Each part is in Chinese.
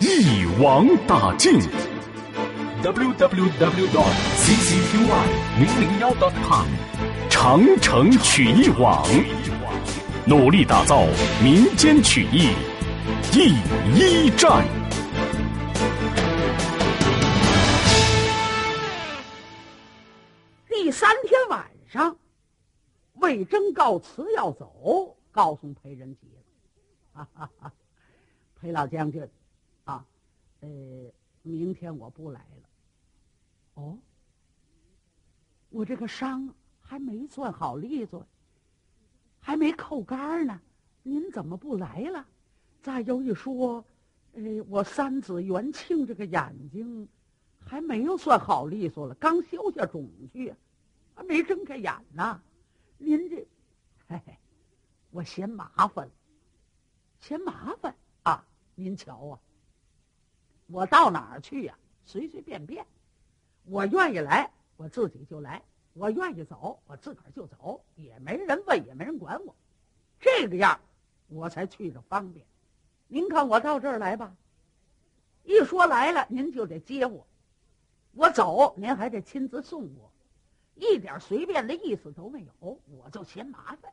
一网打尽。www dot ccqy 零零幺 dot com。长城曲艺网，努力打造民间曲艺第一站。第三天晚上，魏征告辞要走，告诉裴仁杰了。哈哈哈，裴老将军，啊，呃，明天我不来了。哦，我这个伤。还没算好利索，还没扣杆呢，您怎么不来了？再有一说，呃，我三子元庆这个眼睛还没有算好利索了，刚消下肿去，还没睁开眼呢。您这，嘿嘿，我嫌麻烦，嫌麻烦啊！您瞧啊，我到哪儿去呀？随随便便，我愿意来，我自己就来。我愿意走，我自个儿就走，也没人问，也没人管我，这个样我才去着方便。您看我到这儿来吧，一说来了，您就得接我；我走，您还得亲自送我，一点随便的意思都没有，我就嫌麻烦。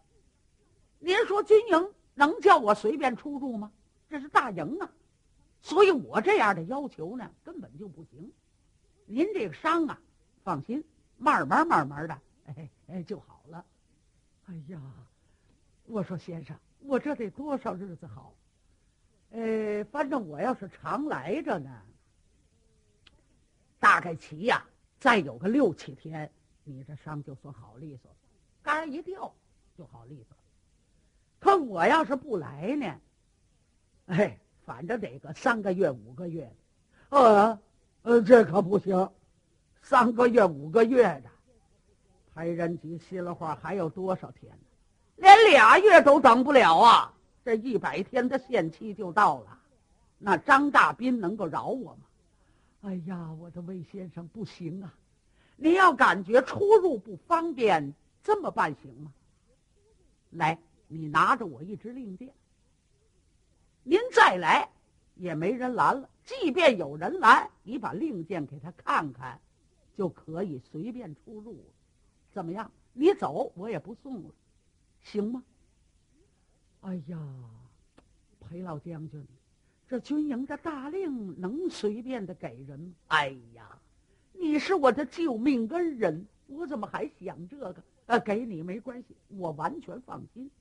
您说军营能叫我随便出入吗？这是大营啊，所以我这样的要求呢，根本就不行。您这个伤啊，放心。慢慢慢慢的，哎哎就好了。哎呀，我说先生，我这得多少日子好？呃，反正我要是常来着呢，大概齐呀，再有个六七天，你这伤就算好利索了，杆一掉就好利索了。可我要是不来呢，哎，反正得个三个月五个月，呃呃，这可不行。三个月、五个月的，裴仁吉心里话还有多少天？连俩月都等不了啊！这一百天的限期就到了，那张大斌能够饶我吗？哎呀，我的魏先生不行啊！你要感觉出入不方便，这么办行吗？来，你拿着我一支令箭，您再来也没人拦了。即便有人拦，你把令箭给他看看。就可以随便出入，怎么样？你走，我也不送了，行吗？哎呀，裴老将军，这军营的大令能随便的给人吗？哎呀，你是我的救命恩人，我怎么还想这个？呃，给你没关系，我完全放心。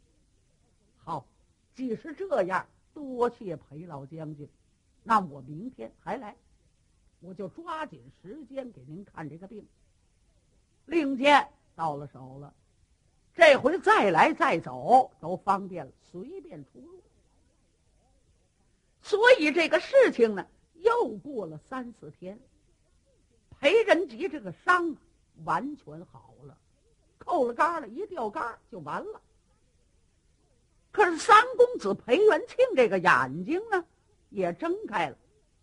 好，既是这样，多谢裴老将军，那我明天还来。我就抓紧时间给您看这个病。令箭到了手了，这回再来再走都方便了，随便出入。所以这个事情呢，又过了三四天，裴仁吉这个伤啊完全好了，扣了杆了，一掉杆就完了。可是三公子裴元庆这个眼睛呢，也睁开了，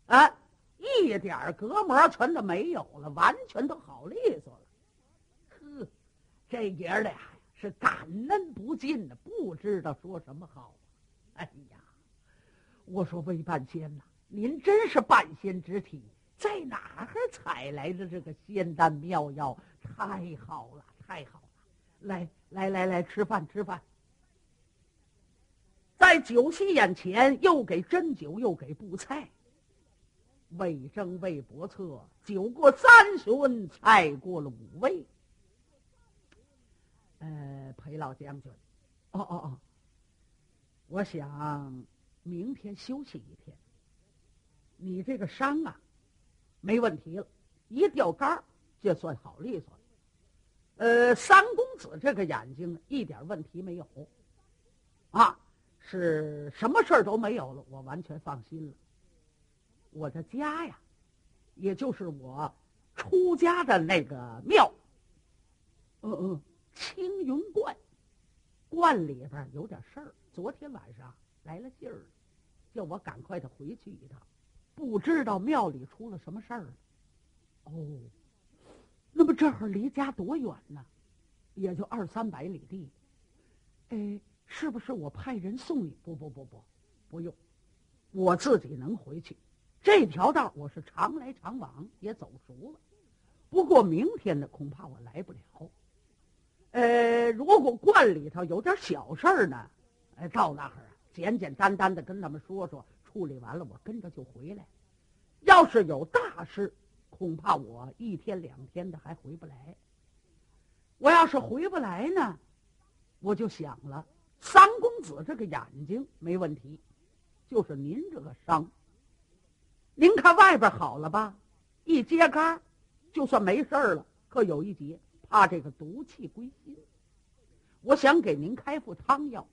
啊。一点隔膜全都没有了，完全都好利索了。呵，这爷俩呀是感恩不尽的，不知道说什么好。哎呀，我说魏半仙呐，您真是半仙之体，在哪儿采来的这个仙丹妙药？太好了，太好了！来来来来，吃饭吃饭。在酒席眼前，又给斟酒，又给布菜。魏征、魏伯策，酒过三巡，菜过了五味。呃，裴老将军，哦哦哦，我想明天休息一天。你这个伤啊，没问题了，一掉杆儿就算好利索了。呃，三公子这个眼睛一点问题没有，啊，是什么事儿都没有了，我完全放心了。我的家呀，也就是我出家的那个庙。嗯嗯，青云观，观里边有点事儿。昨天晚上来了信儿，叫我赶快的回去一趟。不知道庙里出了什么事儿了。哦，那么这会儿离家多远呢？也就二三百里地。哎，是不是我派人送你？不不不不，不用，我自己能回去。这条道我是常来常往，也走熟了。不过明天呢，恐怕我来不了。呃，如果观里头有点小事儿呢，哎，到那儿啊，简简单单的跟他们说说，处理完了，我跟着就回来。要是有大事，恐怕我一天两天的还回不来。我要是回不来呢，我就想了，三公子这个眼睛没问题，就是您这个伤。您看外边好了吧？一揭竿，就算没事了。可有一节。怕这个毒气归心，我想给您开副汤药，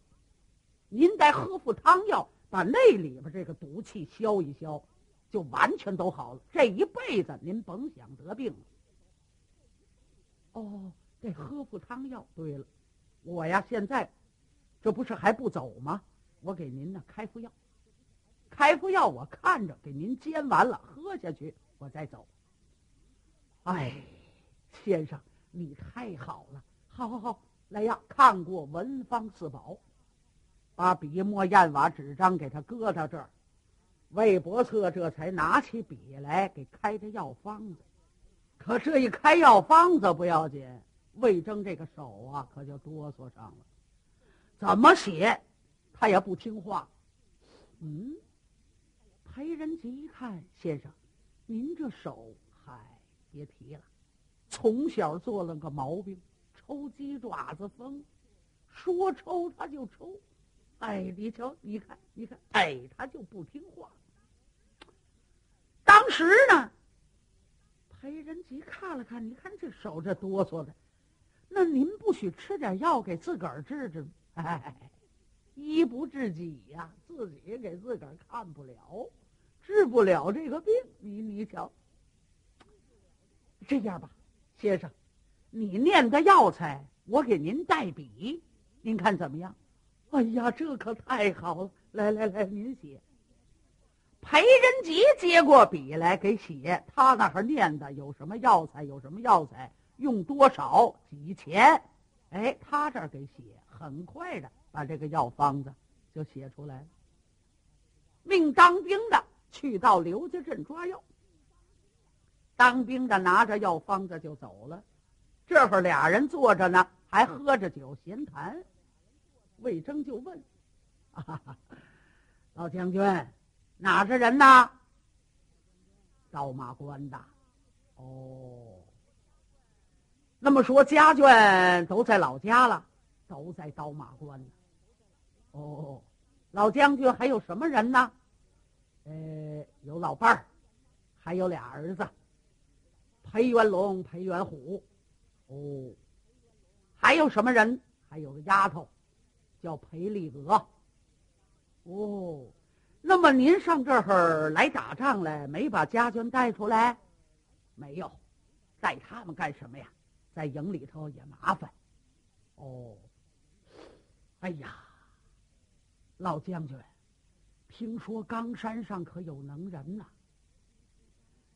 您再喝副汤药，把那里边这个毒气消一消，就完全都好了。这一辈子您甭想得病了。哦，得喝副汤药。对了，我呀现在这不是还不走吗？我给您呢开副药，开副药，我看着给您煎完了，喝下去，我再走。哎，先生。你太好了，好好好，来呀！看过文房四宝，把笔墨砚瓦纸张给他搁到这儿。魏伯策这才拿起笔来给开的药方子。可这一开药方子不要紧，魏征这个手啊可就哆嗦上了。怎么写，他也不听话。嗯，裴仁吉一看，先生，您这手，嗨，别提了。从小做了个毛病，抽鸡爪子风，说抽他就抽，哎，你瞧，你看，你看，哎，他就不听话。当时呢，裴仁吉看了看，你看这手这哆嗦的，那您不许吃点药给自个儿治治吗？哎，医不治己呀，自己给自个儿看不了，治不了这个病。你你瞧，这样吧。先生，你念的药材，我给您代笔，您看怎么样？哎呀，这可太好了！来来来，您写。裴仁吉接过笔来给写，他那儿念的有什么药材？有什么药材？用多少？几钱？哎，他这儿给写，很快的把这个药方子就写出来了。命当兵的去到刘家镇抓药。当兵的拿着药方子就走了，这会儿俩人坐着呢，还喝着酒闲谈。魏征就问：“老将军，哪个人呐？”刀马关的。哦，那么说家眷都在老家了，都在刀马关呢。哦，老将军还有什么人呢？呃，有老伴儿，还有俩儿子。裴元龙、裴元虎，哦，还有什么人？还有个丫头，叫裴丽娥。哦，那么您上这儿来打仗来，没把家眷带出来？没有，带他们干什么呀？在营里头也麻烦。哦，哎呀，老将军，听说冈山上可有能人呐？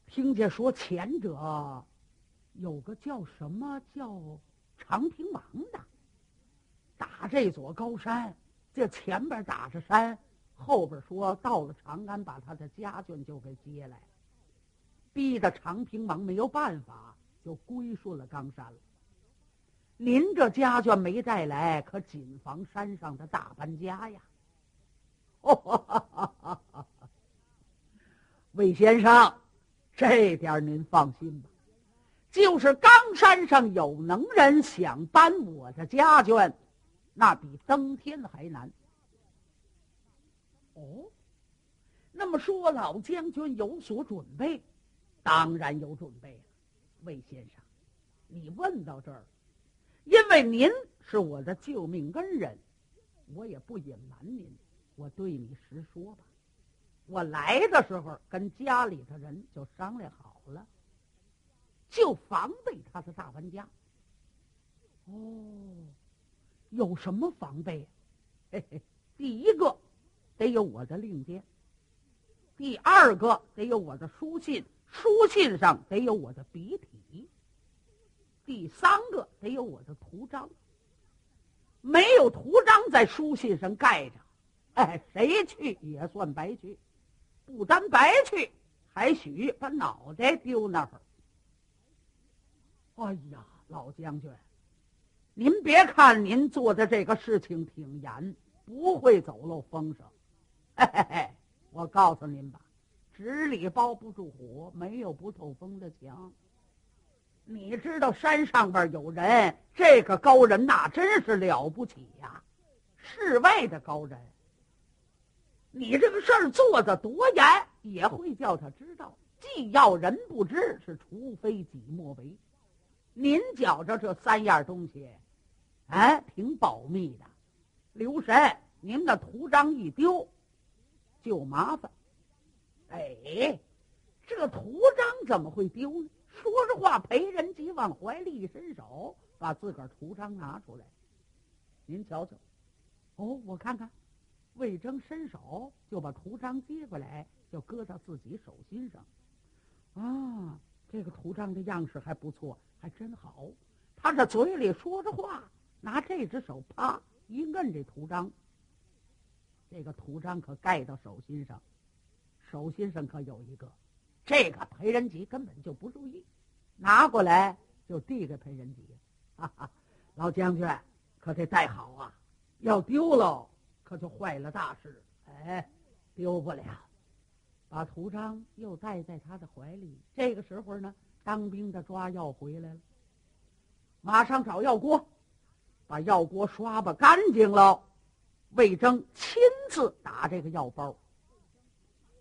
听见说前者有个叫什么叫长平王的，打这座高山，这前边打着山，后边说到了长安，把他的家眷就给接来，逼得长平王没有办法，就归顺了冈山了。您这家眷没带来，可谨防山上的大搬家呀！哦，魏先生。这点您放心吧，就是冈山上有能人想搬我的家眷，那比登天还难。哦，那么说老将军有所准备，当然有准备。魏先生，你问到这儿，因为您是我的救命恩人，我也不隐瞒您，我对你实说吧。我来的时候跟家里的人就商量好了，就防备他的大搬家。哦，有什么防备？嘿嘿，第一个得有我的令箭，第二个得有我的书信，书信上得有我的笔体，第三个得有我的图章。没有图章在书信上盖着，哎，谁去也算白去，不单白去，还许把脑袋丢那儿。哎呀，老将军，您别看您做的这个事情挺严，不会走漏风声。嘿嘿嘿，我告诉您吧，纸里包不住火，没有不透风的墙。你知道山上边有人，这个高人那真是了不起呀，世外的高人。你这个事儿做的多严，也会叫他知道。既要人不知，是除非己莫为。您觉着这三样东西，哎，挺保密的。留神，您的图章一丢，就麻烦。哎，这图章怎么会丢呢？说着话，裴仁吉往怀里一伸手，把自个儿图章拿出来。您瞧瞧，哦，我看看。魏征伸手就把图章接过来，就搁到自己手心上。啊，这个图章的样式还不错，还真好。他这嘴里说着话，拿这只手啪一摁这图章，这个图章可盖到手心上，手心上可有一个。这个裴仁吉根本就不注意，拿过来就递给裴仁吉，哈哈，老将军可得带好啊，要丢了可就坏了大事。哎，丢不了，把图章又带在他的怀里。这个时候呢，当兵的抓药回来了，马上找药锅，把药锅刷吧干净了。魏征亲自打这个药包。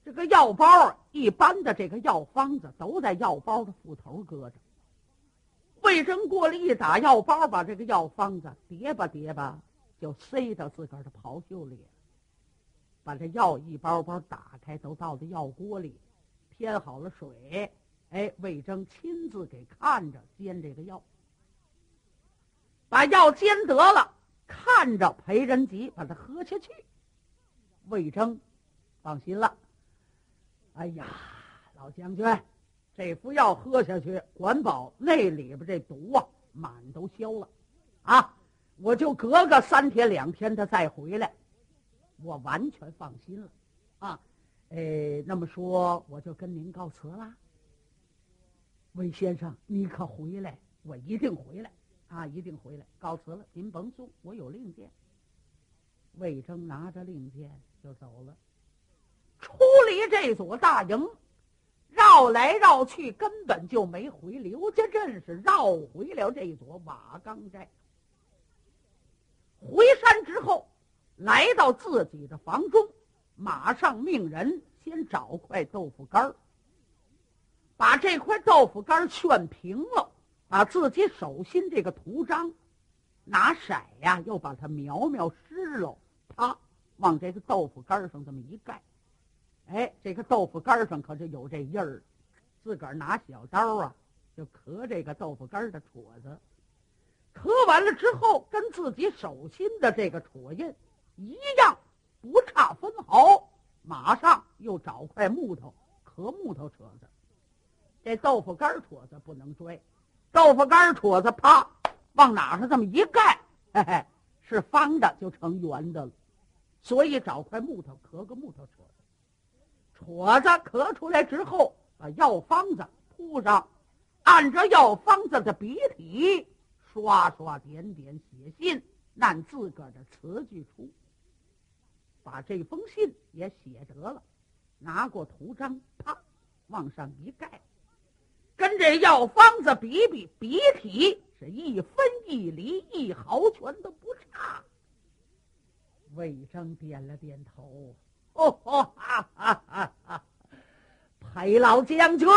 这个药包，一般的这个药方子都在药包的腹头搁着。魏征过来一打药包，把这个药方子叠吧叠吧，就塞到自个儿的袍袖里。把这药一包包打开，都倒在药锅里，添好了水。哎，魏征亲自给看着煎这个药，把药煎得了，看着裴仁吉把它喝下去。魏征放心了。哎呀，老将军，这副药喝下去，管保那里边这毒啊，满都消了，啊，我就隔个三天两天的再回来，我完全放心了，啊，哎，那么说我就跟您告辞了。魏先生，你可回来，我一定回来，啊，一定回来，告辞了，您甭送，我有令箭。魏征拿着令箭就走了。出离这座大营，绕来绕去，根本就没回刘家镇，是绕回了这座瓦岗寨。回山之后，来到自己的房中，马上命人先找块豆腐干把这块豆腐干炫平了，把自己手心这个图章拿色呀，又把它描描湿了，啪，往这个豆腐干上这么一盖。哎，这个豆腐干上可就有这印儿，自个儿拿小刀啊，就磕这个豆腐干的戳子，磕完了之后，跟自己手心的这个戳印一样，不差分毫。马上又找块木头磕木头戳子，这豆腐干戳子不能拽，豆腐干戳子啪往哪上这么一盖，嘿嘿，是方的就成圆的了。所以找块木头磕个木头戳。戳子咳出来之后，把药方子铺上，按着药方子的笔体刷刷点点写信，按自个儿的词句出，把这封信也写得了，拿过图章，啪往上一盖，跟这药方子比比，笔体是一分一厘一毫全都不差。魏征点了点头。哦哈哈哈哈！裴老将军，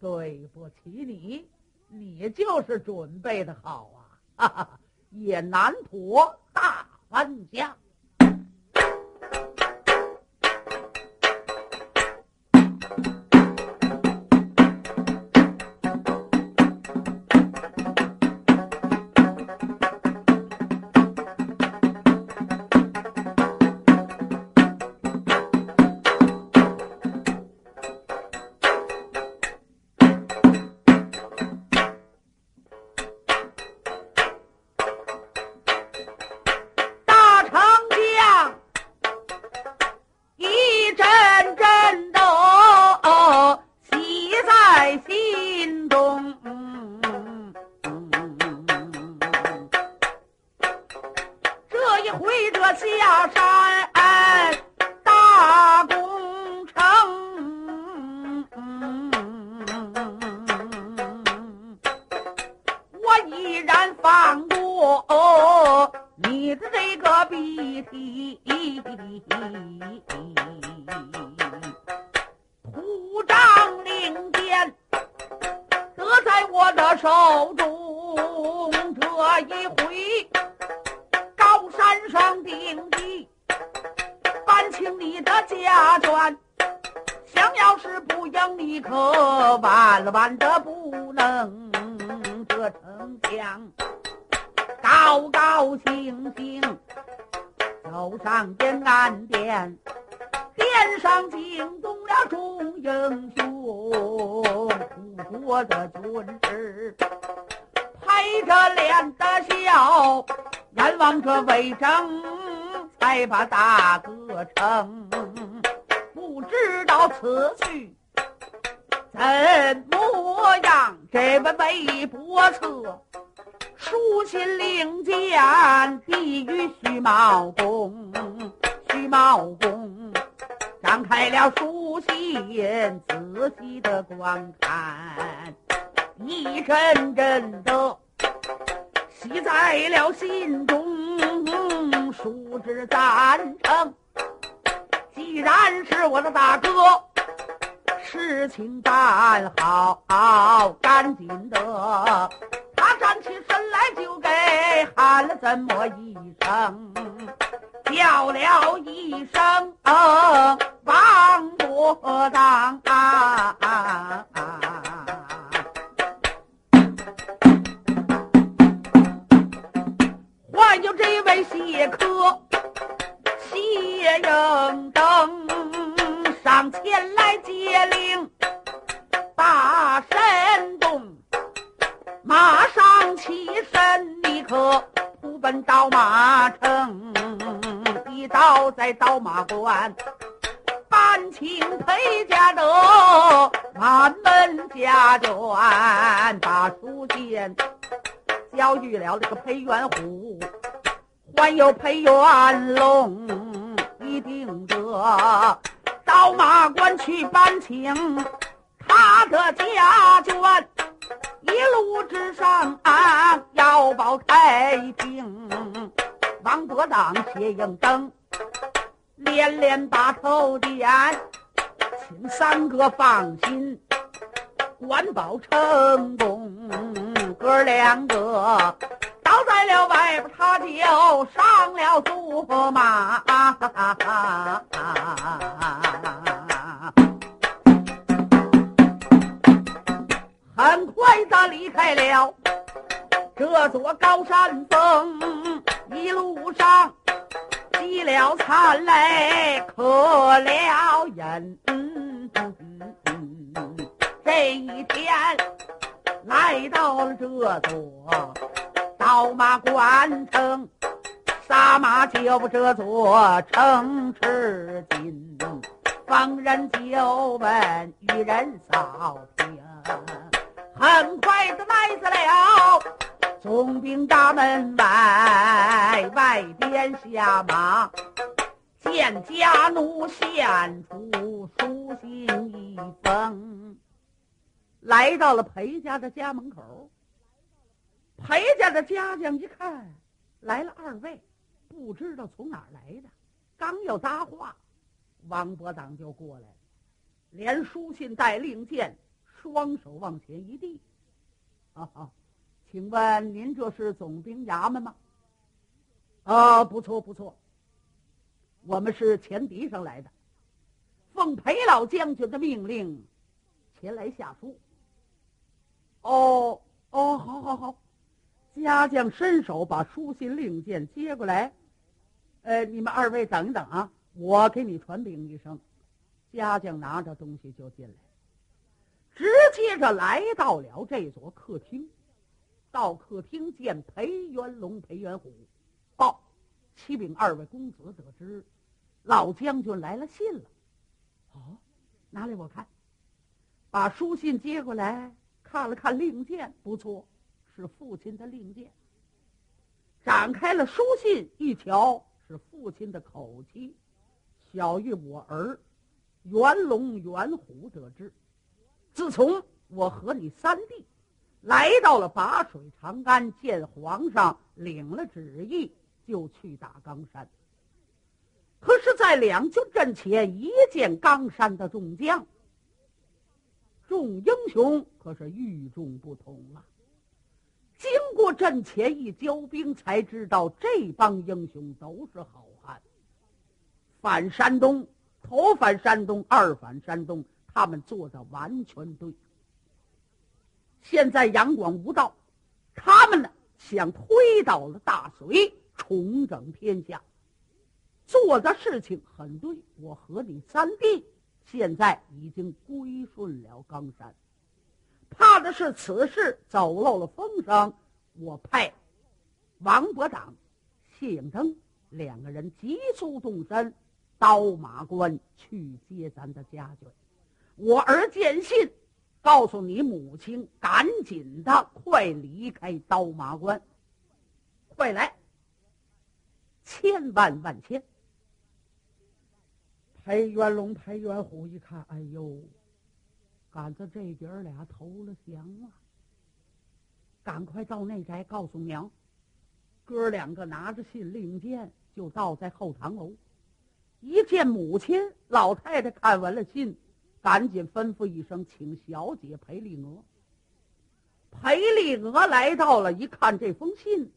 对不起你，你就是准备的好啊！哈哈，也难妥大搬家。放过你的这个鼻涕，土长令箭得在我的手中，这一回高山上定地，搬清你的家眷。想要是不赢，你可万万的不能得逞强。高高兴兴走上天安殿，殿上惊动了众英雄，楚国的军师陪着脸的笑，眼望着魏征才把大哥成。不知道此去怎么样？这位魏伯策书信令箭递与徐茂公，徐茂公张开了书信，仔细的观看，一阵阵的喜在了心中，书之赞成。既然是我的大哥，事情办好，赶紧的。起身来就给喊了这么一声，叫了一声王国当。搬清裴家的满门家眷，把书信交与了这个裴元虎，还有裴元龙。一定得到马关去搬清他的家眷，一路之上要保太平。王伯当、谢应登连连把头点，请三哥放心，管保成功，哥两个。倒在了外边，他就上了驸马，很快他离开了这座高山峰，一路上积了惨泪，磕了人。这一天来到了这座。刀马关城，杀马就这座城池进，逢人就问，与人扫平。很快的来到了总兵大门外，外边下马，见家奴献出书信一封，来到了裴家的家门口。裴家的家将一看，来了二位，不知道从哪儿来的。刚要搭话，王伯当就过来了，连书信带令箭，双手往前一递：“啊啊，请问您这是总兵衙门吗？”“啊，不错不错，我们是前敌上来的，奉裴老将军的命令，前来下书。”“哦哦，好好好。”家将伸手把书信令箭接过来，呃，你们二位等一等啊，我给你传禀一声。家将拿着东西就进来，直接着来到了这座客厅。到客厅见裴元龙、裴元虎，报：启禀二位公子，得知老将军来了信了。哦，拿来我看。把书信接过来，看了看令箭，不错。是父亲的令箭，展开了书信，一瞧是父亲的口气。小玉我儿元龙元虎得知，自从我和你三弟来到了拔水长安，见皇上，领了旨意，就去打冈山。可是，在两军阵前一见冈山的众将，众英雄可是与众不同了。经过阵前一交兵，才知道这帮英雄都是好汉。反山东，头反山东，二反山东，他们做的完全对。现在杨广无道，他们呢想推倒了大隋，重整天下，做的事情很对。我和你三弟现在已经归顺了冈山。怕的是此事走漏了风声，我派王伯党、谢应登两个人急速动身，刀马关去接咱的家眷。我儿见信，告诉你母亲，赶紧的，快离开刀马关，快来，千万万千。裴元龙、裴元虎一看，哎呦！赶着这姐俩投了降了，赶快到内宅告诉娘。哥两个拿着信令箭，就到在后堂楼。一见母亲，老太太看完了信，赶紧吩咐一声，请小姐裴丽娥。裴丽娥来到了，一看这封信，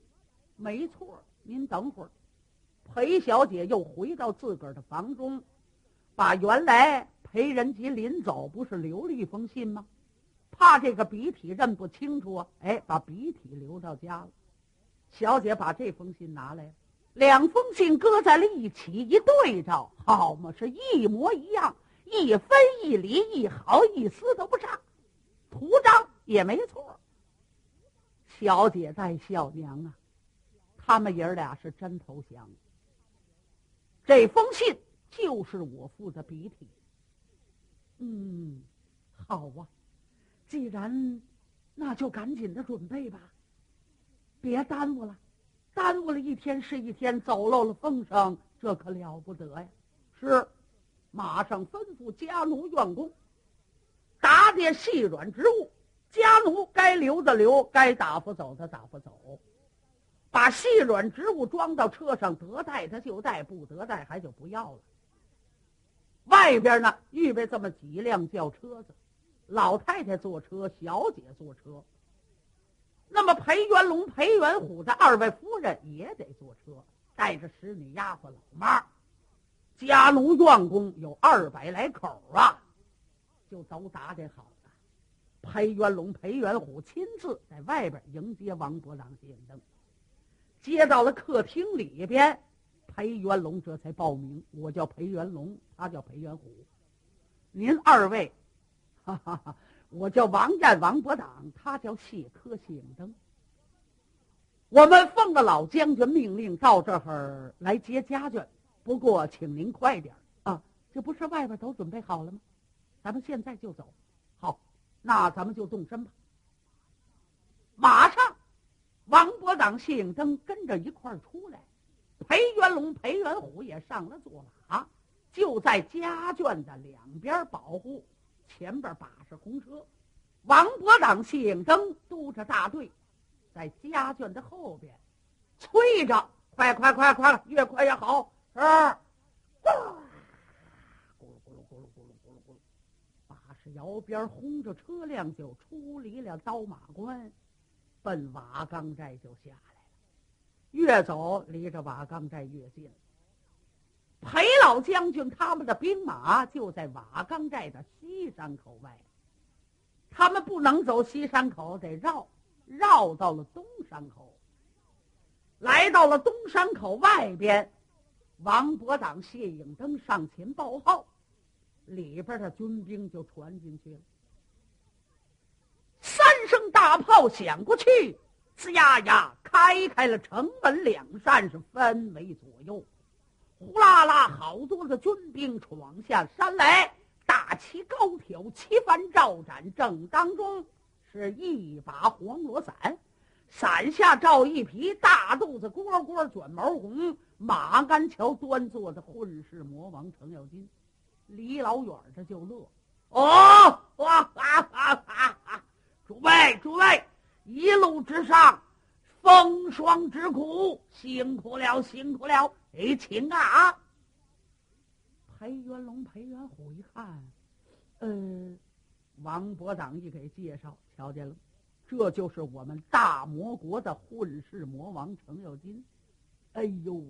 没错，您等会儿。裴小姐又回到自个儿的房中，把原来。裴仁吉临走不是留了一封信吗？怕这个笔体认不清楚啊！哎，把笔体留到家了。小姐把这封信拿来，两封信搁在了一起，一对照，好嘛，是一模一样，一分一厘，一毫一丝都不差，图章也没错。小姐在笑娘啊，他们爷俩是真投降。这封信就是我父的笔体。嗯，好啊，既然，那就赶紧的准备吧，别耽误了，耽误了一天是一天，走漏了风声，这可了不得呀！是，马上吩咐家奴院工，打点细软之物，家奴该留的留，该打发走的打发走，把细软之物装到车上，得带他就带，不得带还就不要了。外边呢，预备这么几辆轿车子，老太太坐车，小姐坐车。那么裴元龙、裴元虎的二位夫人也得坐车，带着使女、丫鬟、老妈，家奴、院工有二百来口啊，就都打点好了。裴元龙、裴元虎亲自在外边迎接王伯朗、谢登，接到了客厅里边。裴元龙这才报名，我叫裴元龙，他叫裴元虎。您二位，哈哈哈，我叫王燕、王伯党，他叫谢科、谢应登。我们奉了老将军命令，到这儿来接家眷。不过，请您快点啊！这不是外边都准备好了吗？咱们现在就走。好，那咱们就动身吧。马上，王伯党、谢应登跟着一块儿出来。裴元龙、裴元虎也上了坐马，就在家眷的两边保护，前边把着红车。王伯党、谢应登督着大队，在家眷的后边催着：“快快快快，越快越好！”是，咕噜咕噜咕噜咕噜咕噜咕噜，把式摇边轰着车辆就出离了刀马关，奔瓦岗寨就下来了。越走离着瓦岗寨越近。裴老将军他们的兵马就在瓦岗寨的西山口外，他们不能走西山口，得绕，绕到了东山口。来到了东山口外边，王伯党、谢影登上前报号，里边的军兵就传进去了。三声大炮响过去。呲呀呀，开开了城门两扇，是分为左右，呼啦啦，好多的军兵闯下山来，大旗高挑，旗幡照展，正当中是一把黄罗伞，伞下罩一匹大肚子蝈蝈卷毛红马鞍桥端坐的混世魔王程咬金，离老远的就乐，哦，哇哈哈哈！诸位，诸位。一路之上风霜之苦，辛苦了，辛苦了！哎，请啊！裴元龙、裴元虎一看，呃，王伯长一给介绍，瞧见了，这就是我们大魔国的混世魔王程咬金。哎呦，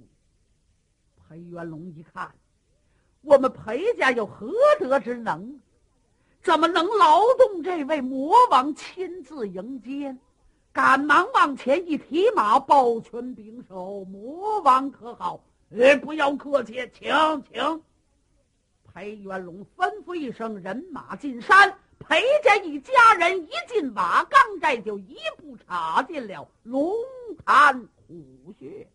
裴元龙一看，我们裴家有何德之能？怎么能劳动这位魔王亲自迎接？赶忙往前一提马，抱拳拱手：“魔王可好？哎，不要客气，请请。”裴元龙吩咐一声：“人马进山。”裴家一家人一进瓦岗寨，就一步插进了龙潭虎穴。